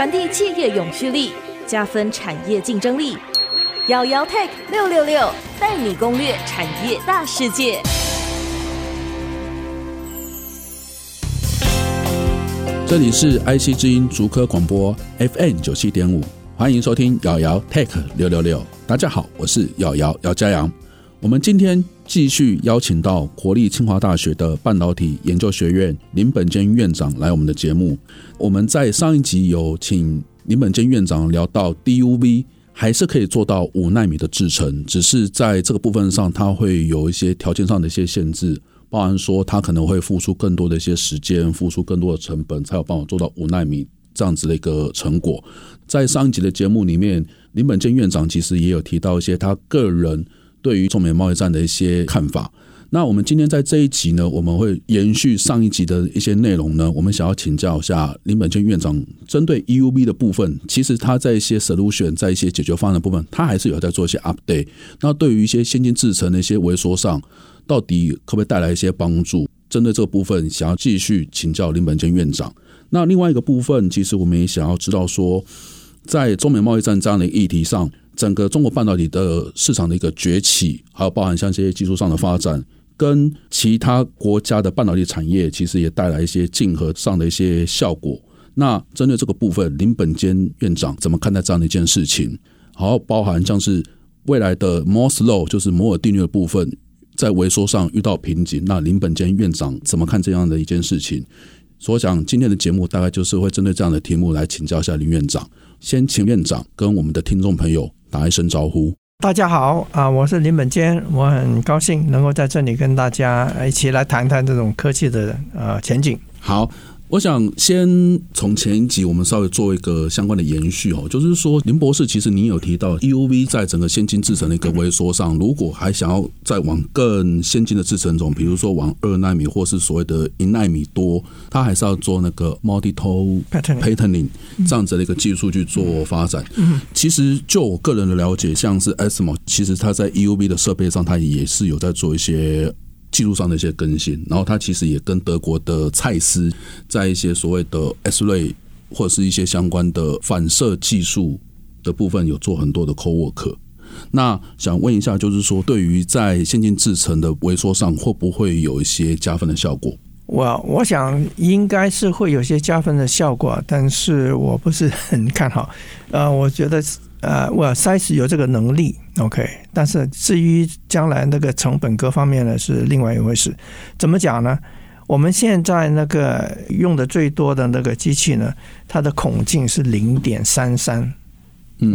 传递企业永续力，加分产业竞争力。姚姚 Tech 六六六带你攻略产业大世界。这里是 IC 之音竹科广播 FM 九七点五，欢迎收听姚姚 Tech 六六六。大家好，我是姚姚姚嘉洋。我们今天继续邀请到国立清华大学的半导体研究学院林本坚院长来我们的节目。我们在上一集有请林本坚院长聊到 DUV 还是可以做到五奈米的制程，只是在这个部分上，它会有一些条件上的一些限制，包含说它可能会付出更多的一些时间，付出更多的成本，才有办法做到五奈米这样子的一个成果。在上一集的节目里面，林本坚院长其实也有提到一些他个人。对于中美贸易战的一些看法，那我们今天在这一集呢，我们会延续上一集的一些内容呢，我们想要请教一下林本坚院长，针对 EUV 的部分，其实他在一些 solution，在一些解决方案的部分，他还是有在做一些 update。那对于一些先进制程的一些萎缩上，到底可不可以带来一些帮助？针对这个部分，想要继续请教林本坚院长。那另外一个部分，其实我们也想要知道说，在中美贸易战这样的议题上。整个中国半导体的市场的一个崛起，还有包含像这些技术上的发展，跟其他国家的半导体产业，其实也带来一些竞合上的一些效果。那针对这个部分，林本坚院长怎么看待这样的一件事情？好，包含像是未来的 Moore's Law，就是摩尔定律的部分，在萎缩上遇到瓶颈，那林本坚院长怎么看这样的一件事情？所以我想今天的节目大概就是会针对这样的题目来请教一下林院长。先请院长跟我们的听众朋友。打一声招呼，大家好啊！我是林本坚，我很高兴能够在这里跟大家一起来谈谈这种科技的呃前景。好。我想先从前一集我们稍微做一个相关的延续哦，就是说林博士，其实您有提到 EUV 在整个先进制程的一个微缩上，如果还想要再往更先进的制程中，比如说往二纳米或是所谓的一纳米多，它还是要做那个 multi-toe patterning 这样子的一个技术去做发展。其实就我个人的了解，像是 ASML，其实它在 EUV 的设备上，它也是有在做一些。技术上的一些更新，然后它其实也跟德国的蔡司在一些所谓的 S 类或者是一些相关的反射技术的部分有做很多的 co-work。那想问一下，就是说对于在先进制程的微缩上，会不会有一些加分的效果？我我想应该是会有些加分的效果，但是我不是很看好。呃，我觉得。呃，我 size 有这个能力，OK，但是至于将来那个成本各方面呢，是另外一回事。怎么讲呢？我们现在那个用的最多的那个机器呢，它的孔径是零点三三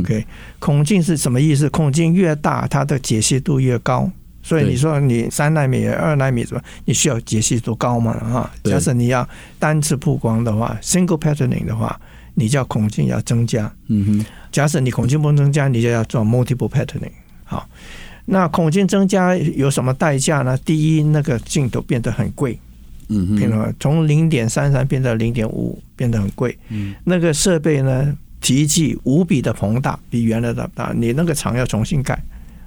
，OK，孔径是什么意思？孔径越大，它的解析度越高。所以你说你三纳米、二纳米什么？你需要解析度高嘛？哈，假设你要单次曝光的话，single patterning 的话。你叫孔径要增加，嗯哼。假设你孔径不增加，你就要做 multiple patterning。好，那孔径增加有什么代价呢？第一，那个镜头变得很贵，嗯哼。比如从零点三三变到零点五五，变得很贵。嗯。那个设备呢，体积无比的庞大，比原来的大。你那个厂要重新盖。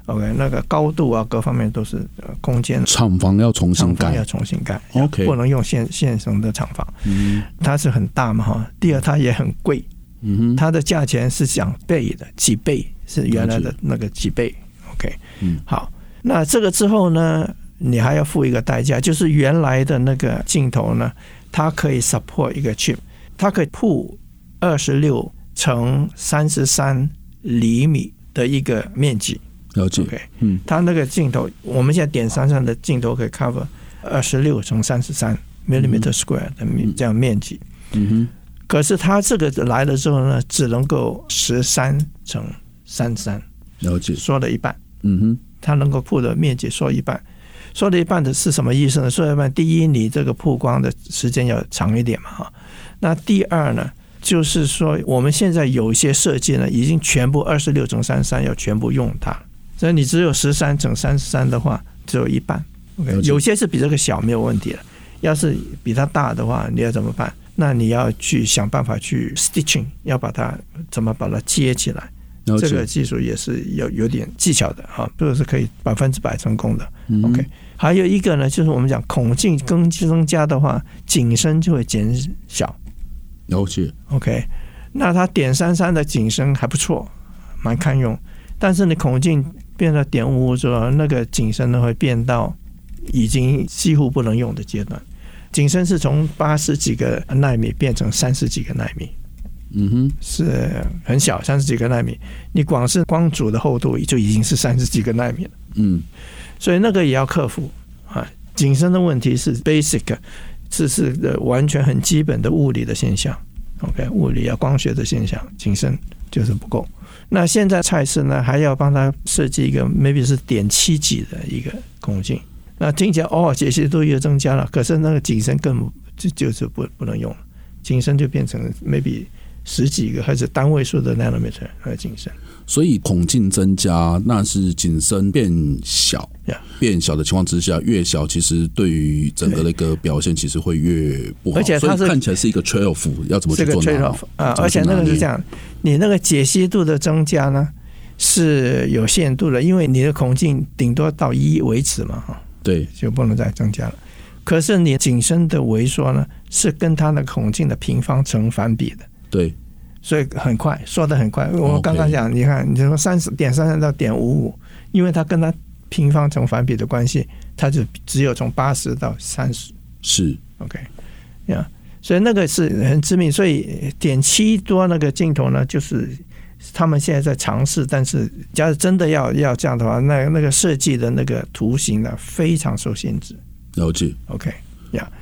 OK，那个高度啊，各方面都是空间。厂房要重新盖，要重新盖。OK，不能用现现成的厂房。嗯，它是很大嘛哈。第二，它也很贵。嗯哼，它的价钱是想倍的，几倍是原来的那个几倍。OK，嗯，好。那这个之后呢，你还要付一个代价，就是原来的那个镜头呢，它可以 support 一个 chip，它可以铺二十六乘三十三厘米的一个面积。了解，OK，嗯，它那个镜头，我们现在点三上的镜头可以 cover 二十六乘三十三 millimeter square 的面这样面积，嗯哼，可是它这个来了之后呢，只能够十三乘三十三，了解，缩了一半，嗯哼，它能够铺的面积缩一半，缩了一半的是什么意思呢？缩一半，第一，你这个曝光的时间要长一点嘛，哈，那第二呢，就是说我们现在有一些设计呢，已经全部二十六乘三十三要全部用它。所以你只有十三乘三十三的话，只有一半。OK，有些是比这个小没有问题了。要是比它大的话，你要怎么办？那你要去想办法去 stitching，要把它怎么把它接起来。这个技术也是有有点技巧的哈，不是可以百分之百成功的。OK，还有一个呢，就是我们讲孔径更增加的话，景深就会减小。了解。OK。那它点三三的景深还不错，蛮堪用。但是你孔径变到点五五之后，那个景深呢会变到已经几乎不能用的阶段。景深是从八十几个纳米变成三十几个纳米，嗯哼，是很小，三十几个纳米。你光是光阻的厚度就已经是三十几个纳米了，嗯，所以那个也要克服啊。景深的问题是 basic，这是的完全很基本的物理的现象。OK，物理啊，光学的现象，景深就是不够。那现在蔡司呢，还要帮他设计一个 maybe 是点七几的一个孔径。那听起来哦，解析度又增加了，可是那个景深更就就是不不能用了，景深就变成 maybe 十几个还是单位数的 nanometer 和景深。所以孔径增加，那是景深变小，Yeah. 变小的情况之下，越小其实对于整个的一个表现其实会越不好。而且它是看起来是一个 trade off，要怎么去做呢？这个 trade off 啊，而且那个是这样，你那个解析度的增加呢是有限度的，因为你的孔径顶多到一为止嘛，哈。对，就不能再增加了。可是你景深的萎缩呢，是跟它的孔径的平方成反比的。对，所以很快，缩的很快。我刚刚讲你看，你说三十点三三到点五五，因为它跟它平方成反比的关系，它就只有从八十到三十。是 OK，呀、yeah，所以那个是很致命。所以点七多那个镜头呢，就是。他们现在在尝试，但是假如真的要要这样的话，那那个设计的那个图形呢，非常受限制。了解，OK，呀、yeah，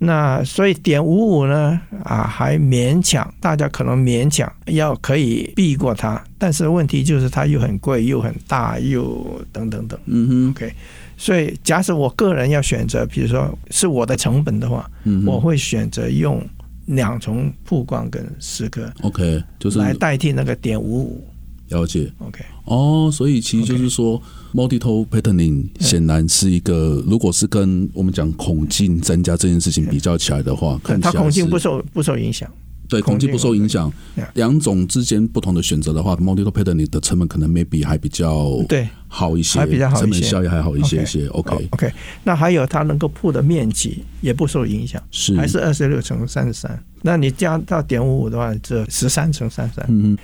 那所以点五五呢，啊，还勉强，大家可能勉强要可以避过它，但是问题就是它又很贵，又很大，又等等等。嗯哼，OK，所以假使我个人要选择，比如说是我的成本的话，嗯、我会选择用。两重曝光跟蚀刻，OK，就是来代替那个点五五，了解，OK，哦，所以其实就是说，multiple patterning 显然是一个，如果是跟我们讲孔径增加这件事情比较起来的话，它孔径不受不受影响。对，孔径不受影响。两种之间不同的选择的话，multiple patterning 的成本可能 maybe 还比较对好一些，还比较好一些，成本效益还好一些些。OK OK。那还有它能够铺的面积也不受影响，是还是二十六乘三十三。那你加到点五五的话，这十三乘三十三。嗯嗯。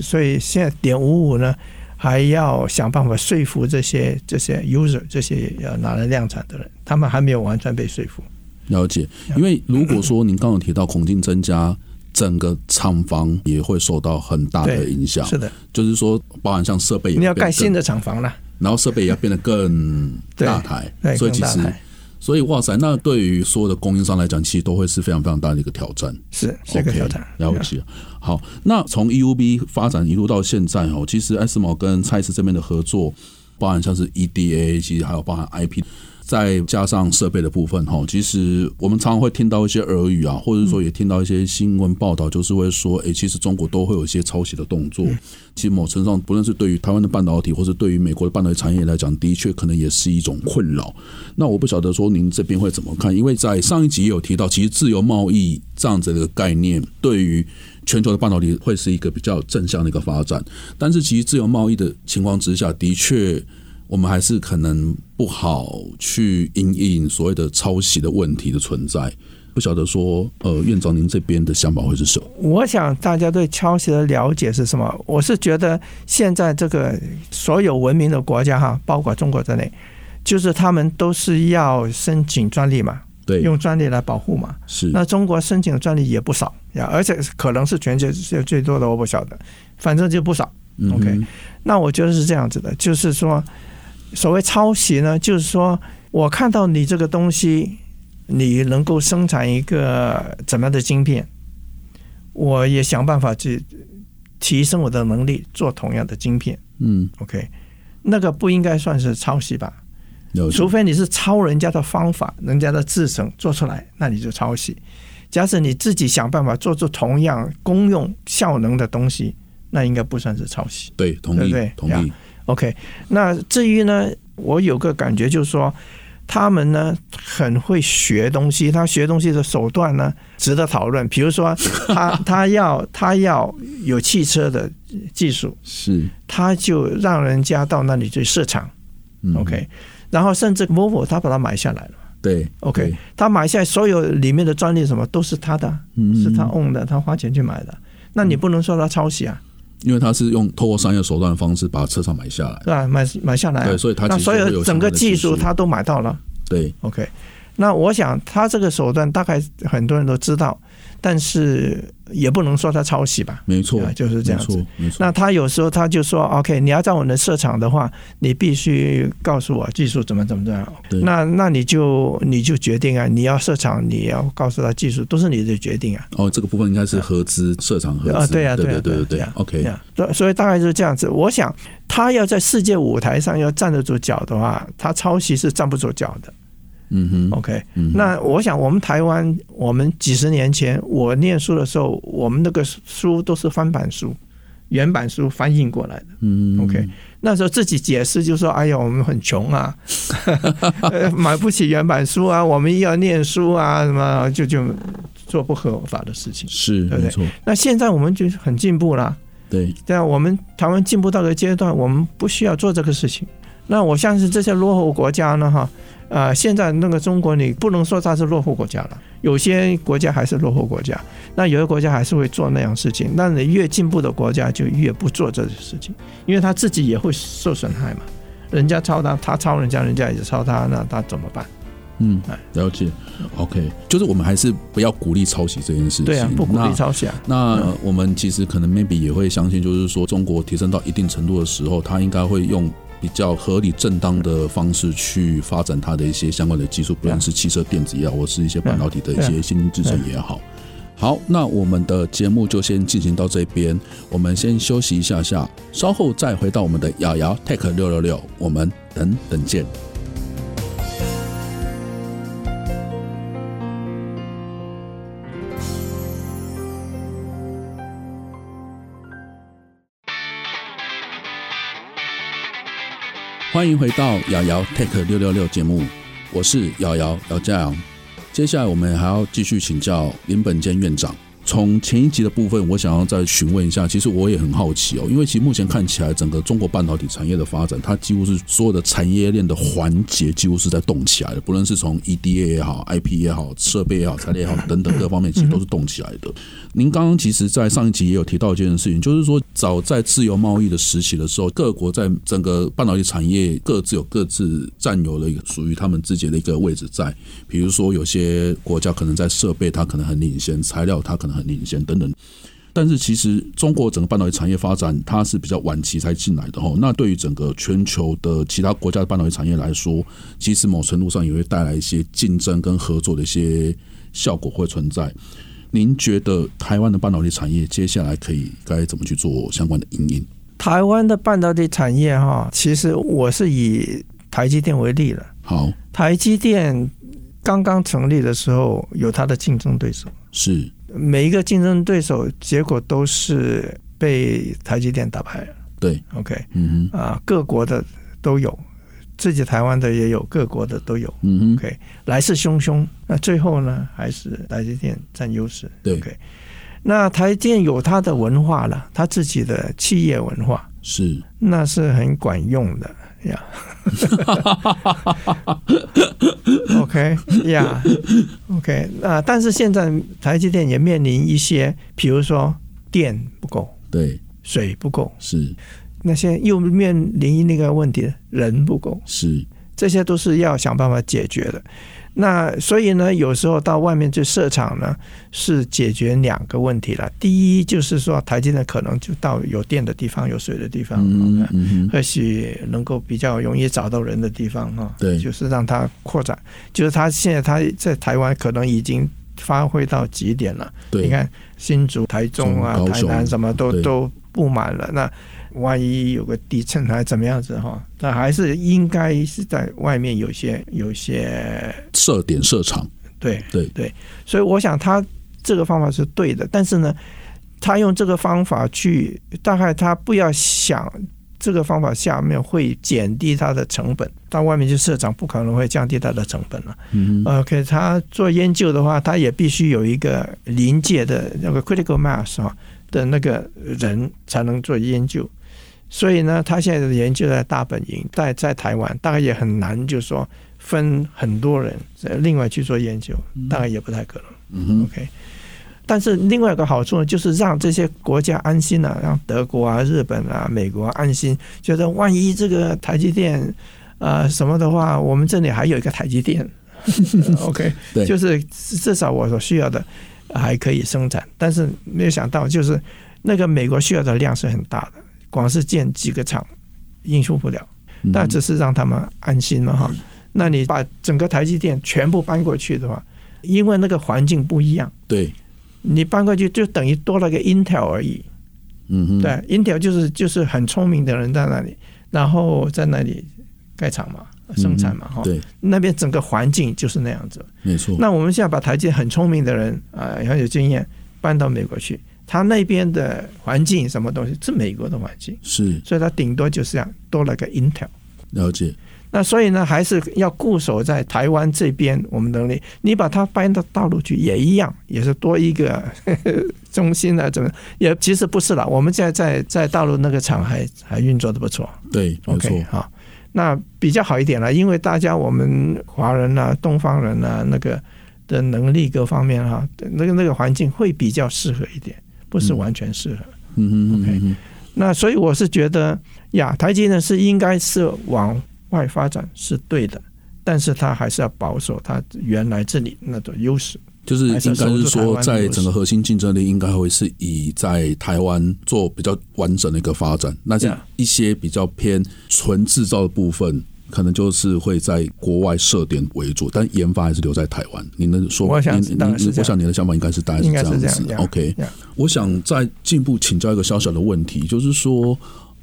所以现在点五五呢，还要想办法说服这些这些 user 这些要拿来量产的人，他们还没有完全被说服。了解，因为如果说您刚刚提到孔径增加。整个厂房也会受到很大的影响，是的，就是说，包含像设备，你要盖新的厂房了，然后设备也要变得更大台，所以其实，所以哇塞，那对于所有的供应商来讲，其实都会是非常非常大的一个挑战，是是一个挑战。了解。好，那从 EUB 发展一路到现在哦，其实 ASML 跟蔡司这边的合作，包含像是 EDA，其实还有包含 IP。再加上设备的部分哈，其实我们常常会听到一些耳语啊，或者说也听到一些新闻报道，就是会说，诶，其实中国都会有一些抄袭的动作。其实某程度上，不论是对于台湾的半导体，或是对于美国的半导体产业来讲，的确可能也是一种困扰。那我不晓得说您这边会怎么看？因为在上一集也有提到，其实自由贸易这样子的概念，对于全球的半导体会是一个比较正向的一个发展。但是其实自由贸易的情况之下，的确。我们还是可能不好去因应所谓的抄袭的问题的存在，不晓得说，呃，院长您这边的想法会是什么？我想大家对抄袭的了解是什么？我是觉得现在这个所有文明的国家哈，包括中国在内，就是他们都是要申请专利嘛，对，用专利来保护嘛。是，那中国申请的专利也不少呀，而且可能是全球最多的，我不晓得，反正就不少。嗯、OK，那我觉得是这样子的，就是说。所谓抄袭呢，就是说我看到你这个东西，你能够生产一个怎么样的晶片，我也想办法去提升我的能力，做同样的晶片。嗯，OK，那个不应该算是抄袭吧？除非你是抄人家的方法，人家的制程做出来，那你就抄袭。假使你自己想办法做出同样功用效能的东西，那应该不算是抄袭。对，同意，对对同意。OK，那至于呢，我有个感觉就是说，他们呢很会学东西，他学东西的手段呢值得讨论。比如说 他，他他要他要有汽车的技术，是他就让人家到那里去设厂。OK，然后甚至 Volvo 他把它买下来了。对，OK，对他买下来所有里面的专利什么都是他的，是他 own 的，他花钱去买的。那你不能说他抄袭啊。因为他是用透过商业手段的方式把车厂买下来，对吧？买买下来，对，所以他那所有整个技术他都买到了。对，OK。那我想他这个手段大概很多人都知道。但是也不能说他抄袭吧，没错，就是这样子。没错，那他有时候他就说：“OK，你要在我的设厂的话，你必须告诉我技术怎么怎么怎么样。”那那你就你就决定啊，你要设厂，你要告诉他技术，都是你的决定啊。哦，这个部分应该是合资设厂合资啊，对啊，对对对对，OK。对，所以大概就是这样子。我想他要在世界舞台上要站得住脚的话，他抄袭是站不住脚的。嗯哼，OK，那我想我们台湾，我们几十年前我念书的时候，我们那个书都是翻版书，原版书翻译过来的。嗯，OK，那时候自己解释就说：“哎呀，我们很穷啊，买不起原版书啊，我们要念书啊，什么就就做不合法的事情。”是，对不对？没错。那现在我们就很进步了。对，这样我们台湾进步到个阶段，我们不需要做这个事情。那我相信这些落后国家呢，哈。啊、呃，现在那个中国，你不能说它是落后国家了。有些国家还是落后国家，那有的国家还是会做那样事情。那你越进步的国家就越不做这些事情，因为他自己也会受损害嘛。人家抄他，他抄人家，人家也抄他，那他怎么办？嗯，了解。OK，就是我们还是不要鼓励抄袭这件事情。对啊，不鼓励抄袭啊。那，那我们其实可能 maybe 也会相信，就是说中国提升到一定程度的时候，他应该会用。比较合理正当的方式去发展它的一些相关的技术，不论是汽车电子也好，或是一些半导体的一些先进制程也好。好，那我们的节目就先进行到这边，我们先休息一下下，稍后再回到我们的雅雅 Tech 六六六，我们等等见。欢迎回到瑶瑶 Tech 六六六节目，我是瑶瑶姚家阳。接下来我们还要继续请教林本坚院长。从前一集的部分，我想要再询问一下，其实我也很好奇哦，因为其实目前看起来，整个中国半导体产业的发展，它几乎是所有的产业链的环节几乎是在动起来的，不论是从 EDA 也好、IP 也好、设备也好、材料也好等等各方面，其实都是动起来的。您刚刚其实，在上一集也有提到一件事情，就是说，早在自由贸易的时期的时候，各国在整个半导体产业各自有各自占有了一个属于他们自己的一个位置在，比如说有些国家可能在设备它可能很领先，材料它可能很领先等等，但是其实中国整个半导体产业发展它是比较晚期才进来的哈。那对于整个全球的其他国家的半导体产业来说，其实某程度上也会带来一些竞争跟合作的一些效果会存在。您觉得台湾的半导体产业接下来可以该怎么去做相关的因应？台湾的半导体产业哈，其实我是以台积电为例了。好，台积电刚刚成立的时候有它的竞争对手，是每一个竞争对手结果都是被台积电打败了。对，OK，嗯哼，啊，各国的都有。自己台湾的也有，各国的都有。嗯 OK，来势汹汹。那最后呢，还是台积电占优势。对，OK。那台积电有它的文化了，它自己的企业文化是，那是很管用的 呀。OK 呀，OK。那但是现在台积电也面临一些，比如说电不够，对，水不够，是。那些又面临那个问题，人不够，是，这些都是要想办法解决的。那所以呢，有时候到外面去设厂呢，是解决两个问题了。第一就是说，台积电可能就到有电的地方、有水的地方，嗯嗯，或许能够比较容易找到人的地方哈。对，就是让它扩展。就是他现在他在台湾可能已经发挥到极点了。对，你看新竹、台中啊、台南什么都都布满了。那万一有个地震还怎么样子哈？那还是应该是在外面有些有些设点设厂。对对对，所以我想他这个方法是对的，但是呢，他用这个方法去，大概他不要想这个方法下面会减低他的成本，到外面去设厂不可能会降低他的成本了。嗯，OK，他做研究的话，他也必须有一个临界的那个 critical mass 哈的那个人才能做研究。所以呢，他现在的研究在大本营，在在台湾，大概也很难，就是说分很多人另外去做研究，大概也不太可能。嗯，OK。但是另外一个好处呢，就是让这些国家安心了、啊，让德国啊、日本啊、美国、啊、安心，觉得万一这个台积电啊、呃、什么的话，我们这里还有一个台积电，OK，对，就是至少我所需要的还可以生产。但是没有想到，就是那个美国需要的量是很大的，光是建几个厂应付不了。但只是让他们安心了哈。那你把整个台积电全部搬过去的话，因为那个环境不一样，对，你搬过去就等于多了个 Intel 而已。嗯哼，对，Intel 就是就是很聪明的人在那里，然后在那里盖厂嘛，生产嘛，哈、嗯。对，那边整个环境就是那样子。没错。那我们现在把台积电很聪明的人啊，很有经验搬到美国去。他那边的环境什么东西是美国的环境，是，所以他顶多就是这样多了个 Intel。了解。那所以呢，还是要固守在台湾这边，我们能力，你把它搬到大陆去也一样，也是多一个呵 呵中心啊，怎么也其实不是了。我们现在在在大陆那个厂还还运作的不错。对，OK 好，那比较好一点了，因为大家我们华人啊、东方人啊，那个的能力各方面哈，那个那个环境会比较适合一点。不是完全适合，嗯嗯 OK，那所以我是觉得呀，台积呢是应该是往外发展是对的，但是它还是要保守它原来这里那种优势，就是应该是说，在整个核心竞争力应该会是以在台湾做比较完整的一个发展，那是一些比较偏纯制造的部分。可能就是会在国外设点为主，但研发还是留在台湾。你能说？我想，我想你的想法应该是大概是这样子。样 OK，我想再进一步请教一个小小的问题，就是说，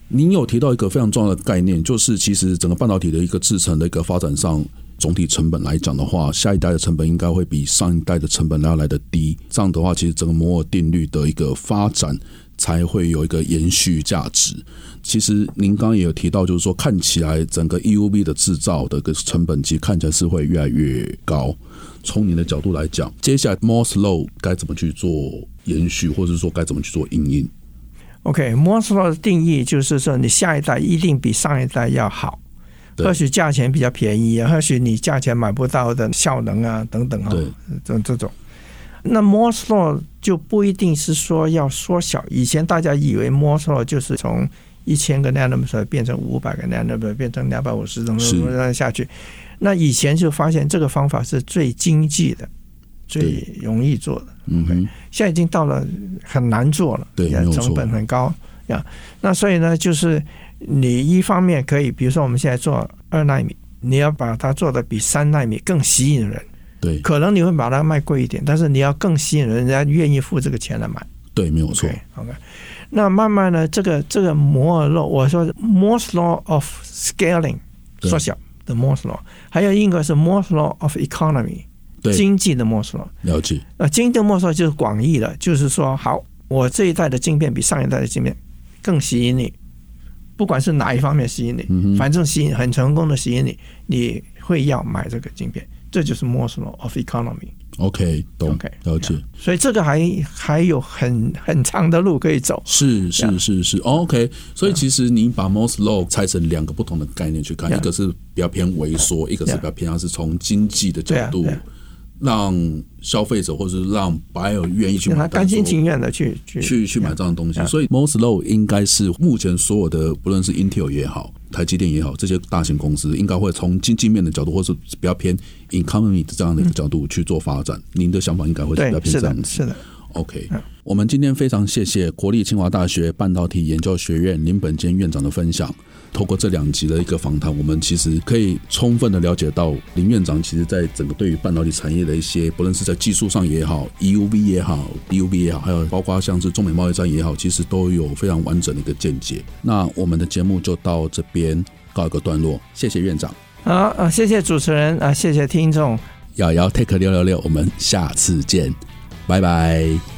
您有提到一个非常重要的概念，就是其实整个半导体的一个制程的一个发展上，总体成本来讲的话，下一代的成本应该会比上一代的成本要来的低。这样的话，其实整个摩尔定律的一个发展。才会有一个延续价值。其实您刚刚也有提到，就是说看起来整个 EUV 的制造的个成本，其实看起来是会越来越高。从您的角度来讲，接下来 Moore's Law 该怎么去做延续，或者说该怎么去做应用？OK，Moore's Law 的定义就是说，你下一代一定比上一代要好，或许价钱比较便宜，或许你价钱买不到的效能啊等等啊，对，这这种。那 Moore's Law 就不一定是说要缩小。以前大家以为 Moore's Law 就是从一千个 nanometer 变成五百个 nanometer，变成两百五十种这下去。那以前就发现这个方法是最经济的，最容易做的。嗯哼，现在已经到了很难做了，对，成本很高呀。那所以呢，就是你一方面可以，比如说我们现在做二纳米，你要把它做的比三纳米更吸引人。对，可能你会把它卖贵一点，但是你要更吸引人，人家愿意付这个钱来买。对，没有错。OK，那慢慢呢，这个这个摩尔 law，我说 Moore's law of scaling 缩小的 Moore's law，还有一个是 Moore's law of economy，经济的 Moore's law。了解。那经济的 Moore's law 就是广义的，就是说，好，我这一代的晶片比上一代的晶片更吸引你，不管是哪一方面吸引你，嗯、反正吸引很成功的吸引你，你会要买这个晶片。这就是 Moore's Law of economy。OK，懂，OK，了解。所以这个还还有很很长的路可以走。是是是是，OK。所以其实你把 Moore's Law 拆成两个不同的概念去看，一个是比较偏萎缩，一个是比较偏向是从经济的角度。让消费者或者是让 buyer 愿意去买，甘心情愿的去去去去买这样的东西，所以 Moore's Law 应该是目前所有的，不论是 Intel 也好，台积电也好，这些大型公司应该会从经济面的角度，或是比较偏 economy 的这样的一个角度去做发展。您的想法应该会是比较偏这样子，是的。OK，我们今天非常谢谢国立清华大学半导体研究学院林本坚院长的分享。透过这两集的一个访谈，我们其实可以充分的了解到林院长其实在整个对于半导体产业的一些，不论是在技术上也好，EUV 也好，DUV 也好，还有包括像是中美贸易战也好，其实都有非常完整的一个见解。那我们的节目就到这边告一个段落，谢谢院长。好啊，谢谢主持人啊，谢谢听众。瑶瑶 Take 六六六我们下次见，拜拜。